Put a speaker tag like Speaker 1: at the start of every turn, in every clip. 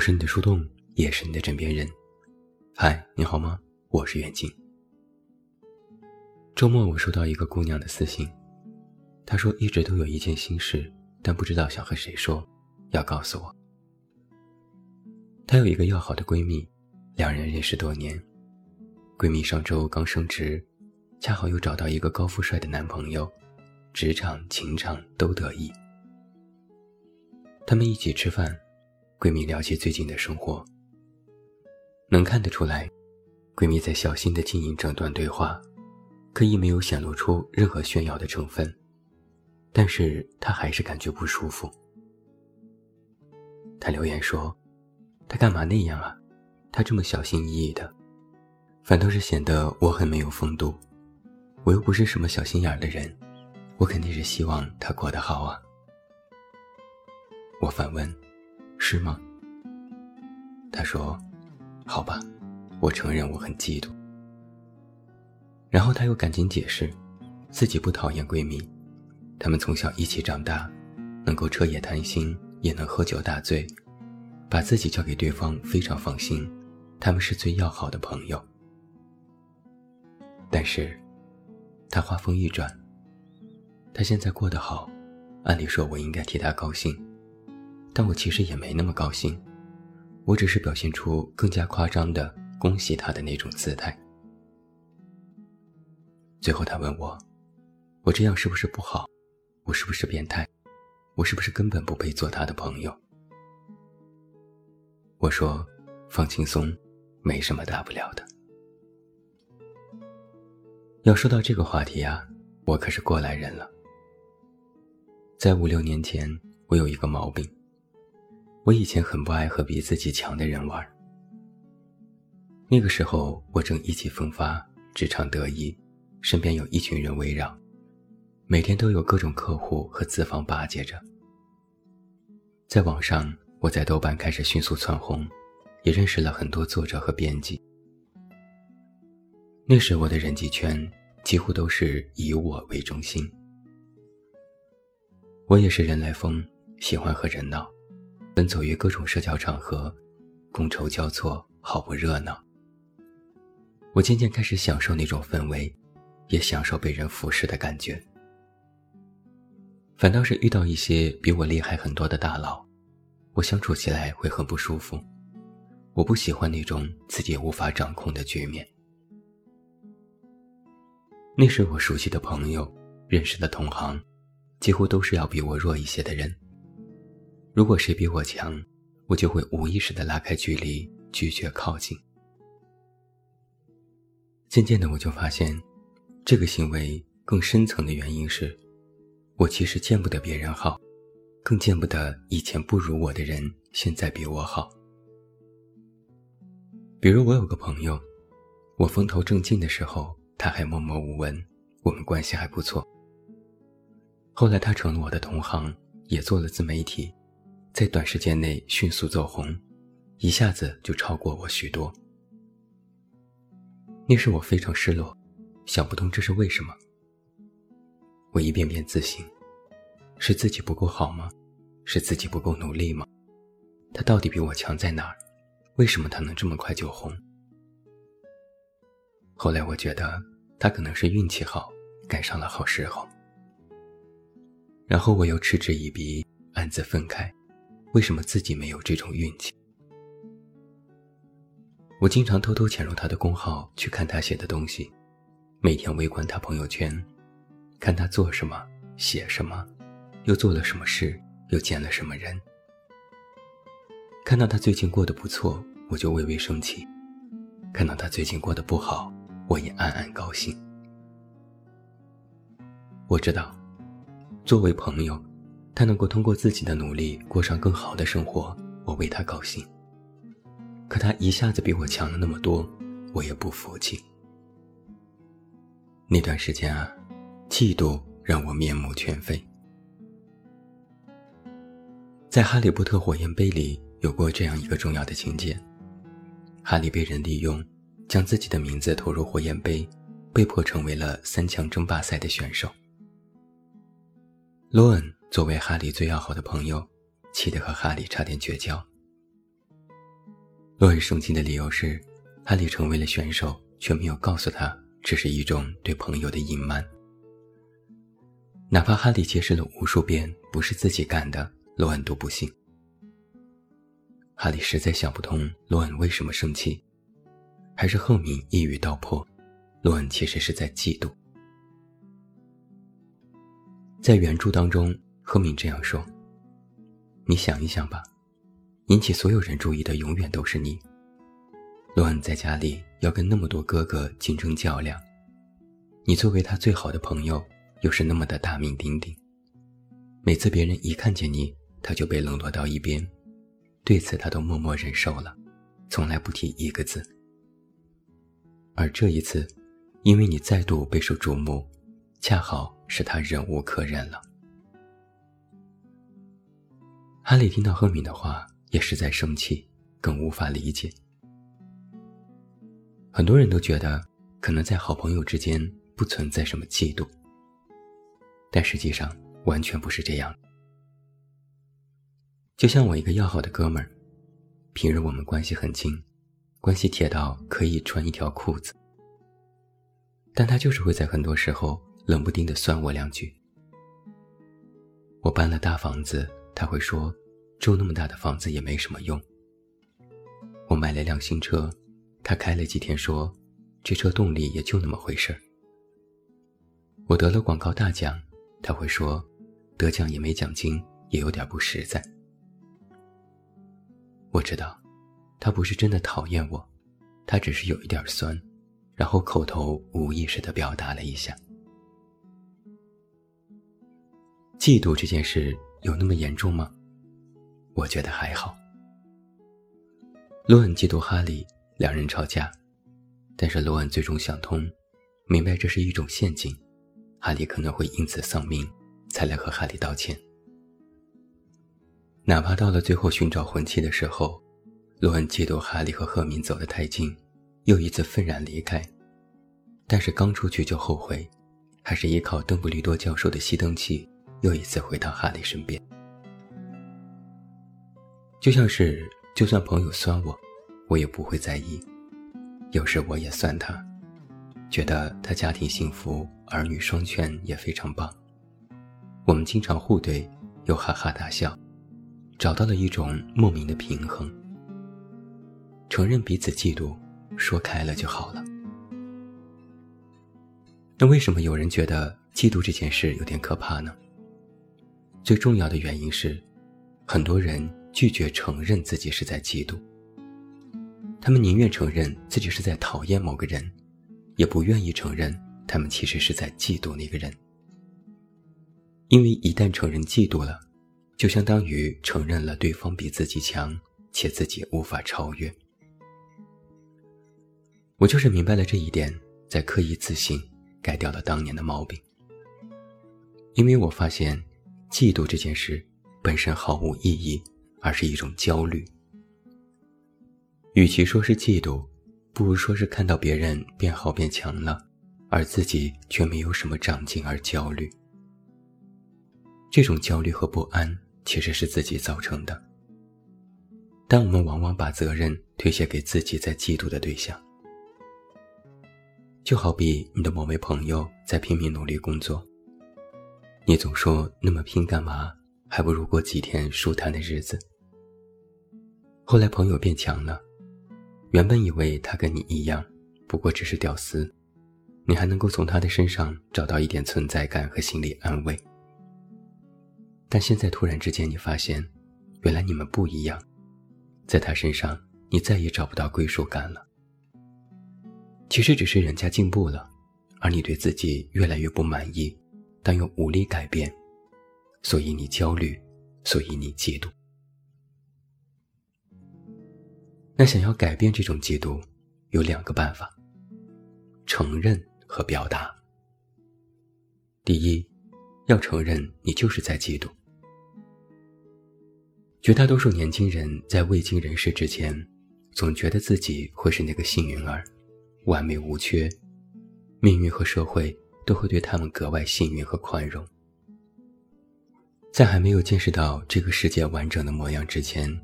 Speaker 1: 我是你的树洞，也是你的枕边人。嗨，你好吗？我是远近。周末我收到一个姑娘的私信，她说一直都有一件心事，但不知道想和谁说，要告诉我。她有一个要好的闺蜜，两人认识多年，闺蜜上周刚升职，恰好又找到一个高富帅的男朋友，职场情场都得意。他们一起吃饭，闺蜜聊起最近的生活，能看得出来，闺蜜在小心地经营整段对话。刻意没有显露出任何炫耀的成分，但是她还是感觉不舒服。他留言说：“他干嘛那样啊？他这么小心翼翼的，反倒是显得我很没有风度。我又不是什么小心眼的人，我肯定是希望他过得好啊。”我反问：“是吗？”他说：“好吧，我承认我很嫉妒。”然后他又赶紧解释，自己不讨厌闺蜜，她们从小一起长大，能够彻夜谈心，也能喝酒大醉，把自己交给对方非常放心，他们是最要好的朋友。但是，他话锋一转，他现在过得好，按理说我应该替他高兴，但我其实也没那么高兴，我只是表现出更加夸张的恭喜他的那种姿态。最后，他问我：“我这样是不是不好？我是不是变态？我是不是根本不配做他的朋友？”我说：“放轻松，没什么大不了的。”要说到这个话题啊，我可是过来人了。在五六年前，我有一个毛病，我以前很不爱和比自己强的人玩。那个时候，我正意气风发，职场得意。身边有一群人围绕，每天都有各种客户和资方巴结着。在网上，我在豆瓣开始迅速窜红，也认识了很多作者和编辑。那时我的人际圈几乎都是以我为中心。我也是人来疯，喜欢和人闹，奔走于各种社交场合，觥筹交错，好不热闹。我渐渐开始享受那种氛围。也享受被人俯视的感觉，反倒是遇到一些比我厉害很多的大佬，我相处起来会很不舒服。我不喜欢那种自己无法掌控的局面。那时我熟悉的朋友、认识的同行，几乎都是要比我弱一些的人。如果谁比我强，我就会无意识的拉开距离，拒绝靠近。渐渐的，我就发现。这个行为更深层的原因是，我其实见不得别人好，更见不得以前不如我的人现在比我好。比如我有个朋友，我风头正劲的时候，他还默默无闻，我们关系还不错。后来他成了我的同行，也做了自媒体，在短时间内迅速走红，一下子就超过我许多。那时我非常失落。想不通这是为什么。我一遍遍自省，是自己不够好吗？是自己不够努力吗？他到底比我强在哪儿？为什么他能这么快就红？后来我觉得他可能是运气好，赶上了好时候。然后我又嗤之以鼻，暗自愤慨，为什么自己没有这种运气？我经常偷偷潜入他的公号去看他写的东西。每天围观他朋友圈，看他做什么、写什么，又做了什么事，又见了什么人。看到他最近过得不错，我就微微生气；看到他最近过得不好，我也暗暗高兴。我知道，作为朋友，他能够通过自己的努力过上更好的生活，我为他高兴。可他一下子比我强了那么多，我也不服气。那段时间啊，嫉妒让我面目全非。在《哈利波特火焰杯》里有过这样一个重要的情节：哈利被人利用，将自己的名字投入火焰杯，被迫成为了三强争霸赛的选手。罗恩作为哈利最要好的朋友，气得和哈利差点绝交。洛恩生气的理由是，哈利成为了选手，却没有告诉他这是一种对朋友的隐瞒。哪怕哈利解释了无数遍不是自己干的，罗恩都不信。哈利实在想不通罗恩为什么生气，还是赫敏一语道破，罗恩其实是在嫉妒。在原著当中，赫敏这样说：“你想一想吧。”引起所有人注意的永远都是你。罗恩在家里要跟那么多哥哥竞争较量，你作为他最好的朋友，又是那么的大名鼎鼎。每次别人一看见你，他就被冷落到一边，对此他都默默忍受了，从来不提一个字。而这一次，因为你再度备受瞩目，恰好使他忍无可忍了。哈利听到赫敏的话。也是在生气，更无法理解。很多人都觉得，可能在好朋友之间不存在什么嫉妒，但实际上完全不是这样。就像我一个要好的哥们儿，平日我们关系很近，关系铁到可以穿一条裤子，但他就是会在很多时候冷不丁的酸我两句。我搬了大房子，他会说。住那么大的房子也没什么用。我买了辆新车，他开了几天说，这车动力也就那么回事儿。我得了广告大奖，他会说，得奖也没奖金，也有点不实在。我知道，他不是真的讨厌我，他只是有一点酸，然后口头无意识地表达了一下。嫉妒这件事有那么严重吗？我觉得还好。罗恩嫉妒哈利，两人吵架，但是罗恩最终想通，明白这是一种陷阱，哈利可能会因此丧命，才来和哈利道歉。哪怕到了最后寻找魂器的时候，罗恩嫉妒哈利和赫敏走得太近，又一次愤然离开，但是刚出去就后悔，还是依靠邓布利多教授的熄灯器，又一次回到哈利身边。就像是，就算朋友酸我，我也不会在意。有时我也酸他，觉得他家庭幸福，儿女双全也非常棒。我们经常互怼，又哈哈大笑，找到了一种莫名的平衡。承认彼此嫉妒，说开了就好了。那为什么有人觉得嫉妒这件事有点可怕呢？最重要的原因是，很多人。拒绝承认自己是在嫉妒，他们宁愿承认自己是在讨厌某个人，也不愿意承认他们其实是在嫉妒那个人。因为一旦承认嫉妒了，就相当于承认了对方比自己强，且自己无法超越。我就是明白了这一点，在刻意自省，改掉了当年的毛病。因为我发现，嫉妒这件事本身毫无意义。而是一种焦虑。与其说是嫉妒，不如说是看到别人变好变强了，而自己却没有什么长进而焦虑。这种焦虑和不安其实是自己造成的，但我们往往把责任推卸给自己在嫉妒的对象。就好比你的某位朋友在拼命努力工作，你总说那么拼干嘛？还不如过几天舒坦的日子。后来朋友变强了，原本以为他跟你一样，不过只是屌丝，你还能够从他的身上找到一点存在感和心理安慰。但现在突然之间，你发现，原来你们不一样，在他身上你再也找不到归属感了。其实只是人家进步了，而你对自己越来越不满意，但又无力改变。所以你焦虑，所以你嫉妒。那想要改变这种嫉妒，有两个办法：承认和表达。第一，要承认你就是在嫉妒。绝大多数年轻人在未经人事之前，总觉得自己会是那个幸运儿，完美无缺，命运和社会都会对他们格外幸运和宽容。在还没有见识到这个世界完整的模样之前，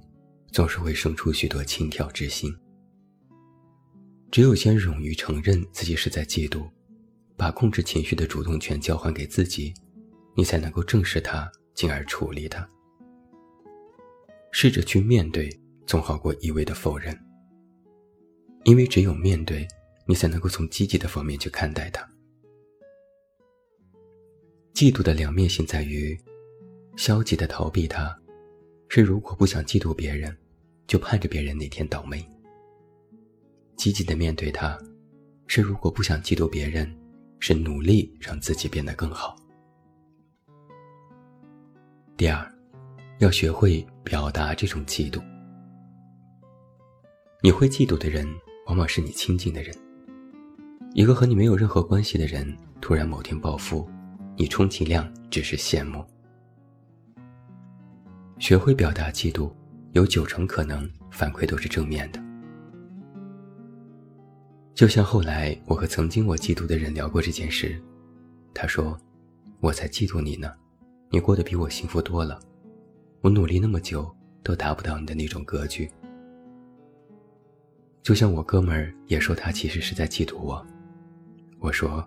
Speaker 1: 总是会生出许多轻佻之心。只有先勇于承认自己是在嫉妒，把控制情绪的主动权交还给自己，你才能够正视它，进而处理它。试着去面对，总好过一味的否认。因为只有面对，你才能够从积极的方面去看待它。嫉妒的两面性在于，消极的逃避它，是如果不想嫉妒别人，就盼着别人哪天倒霉；积极的面对它，是如果不想嫉妒别人，是努力让自己变得更好。第二，要学会表达这种嫉妒。你会嫉妒的人，往往是你亲近的人。一个和你没有任何关系的人，突然某天暴富。你充其量只是羡慕。学会表达嫉妒，有九成可能反馈都是正面的。就像后来我和曾经我嫉妒的人聊过这件事，他说：“我才嫉妒你呢，你过得比我幸福多了，我努力那么久都达不到你的那种格局。”就像我哥们儿也说他其实是在嫉妒我，我说：“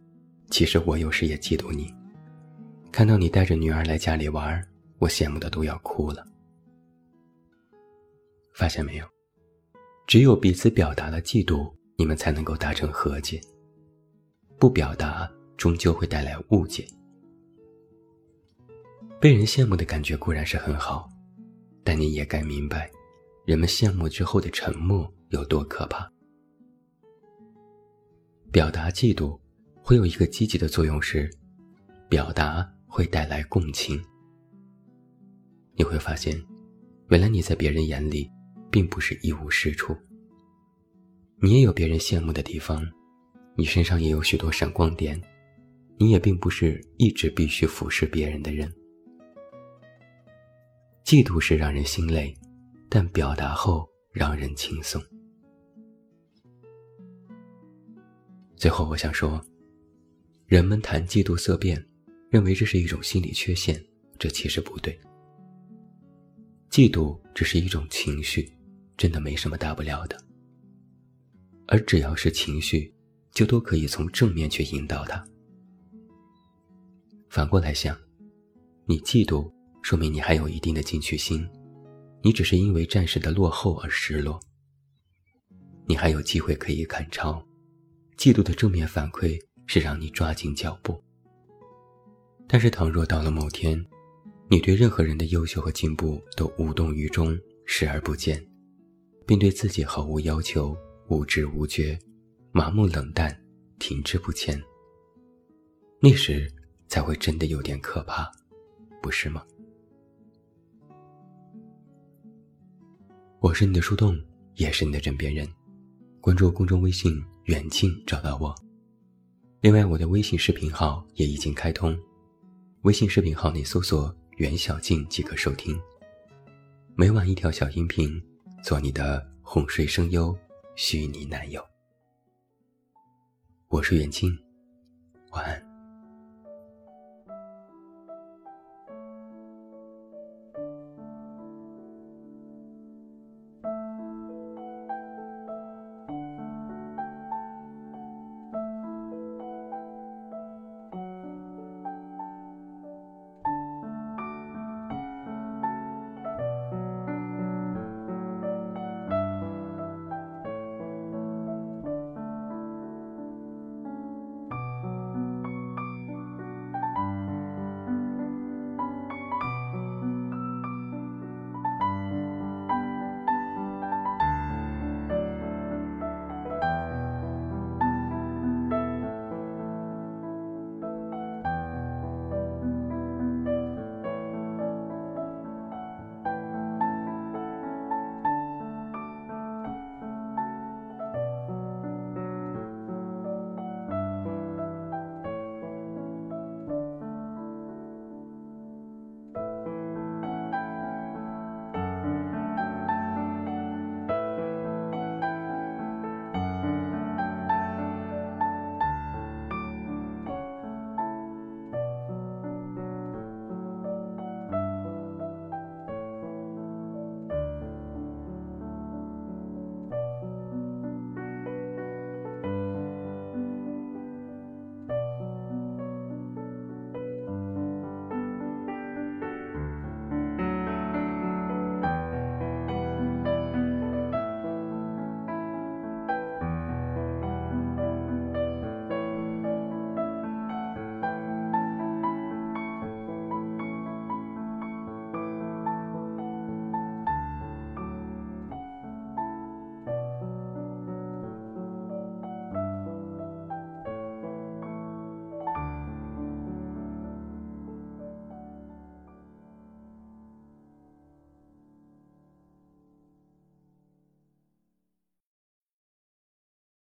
Speaker 1: 其实我有时也嫉妒你。”看到你带着女儿来家里玩，我羡慕的都要哭了。发现没有？只有彼此表达了嫉妒，你们才能够达成和解。不表达，终究会带来误解。被人羡慕的感觉固然是很好，但你也该明白，人们羡慕之后的沉默有多可怕。表达嫉妒，会有一个积极的作用是，表达。会带来共情，你会发现，原来你在别人眼里，并不是一无是处。你也有别人羡慕的地方，你身上也有许多闪光点，你也并不是一直必须俯视别人的人。嫉妒是让人心累，但表达后让人轻松。最后，我想说，人们谈嫉妒色变。认为这是一种心理缺陷，这其实不对。嫉妒只是一种情绪，真的没什么大不了的。而只要是情绪，就都可以从正面去引导它。反过来想，你嫉妒，说明你还有一定的进取心，你只是因为暂时的落后而失落。你还有机会可以赶超，嫉妒的正面反馈是让你抓紧脚步。但是，倘若到了某天，你对任何人的优秀和进步都无动于衷、视而不见，并对自己毫无要求、无知无觉、麻木冷淡、停滞不前，那时才会真的有点可怕，不是吗？我是你的树洞，也是你的枕边人。关注公众微信“远近”，找到我。另外，我的微信视频号也已经开通。微信视频号内搜索“袁小静”即可收听，每晚一条小音频，做你的哄睡声优、虚拟男友。我是袁静。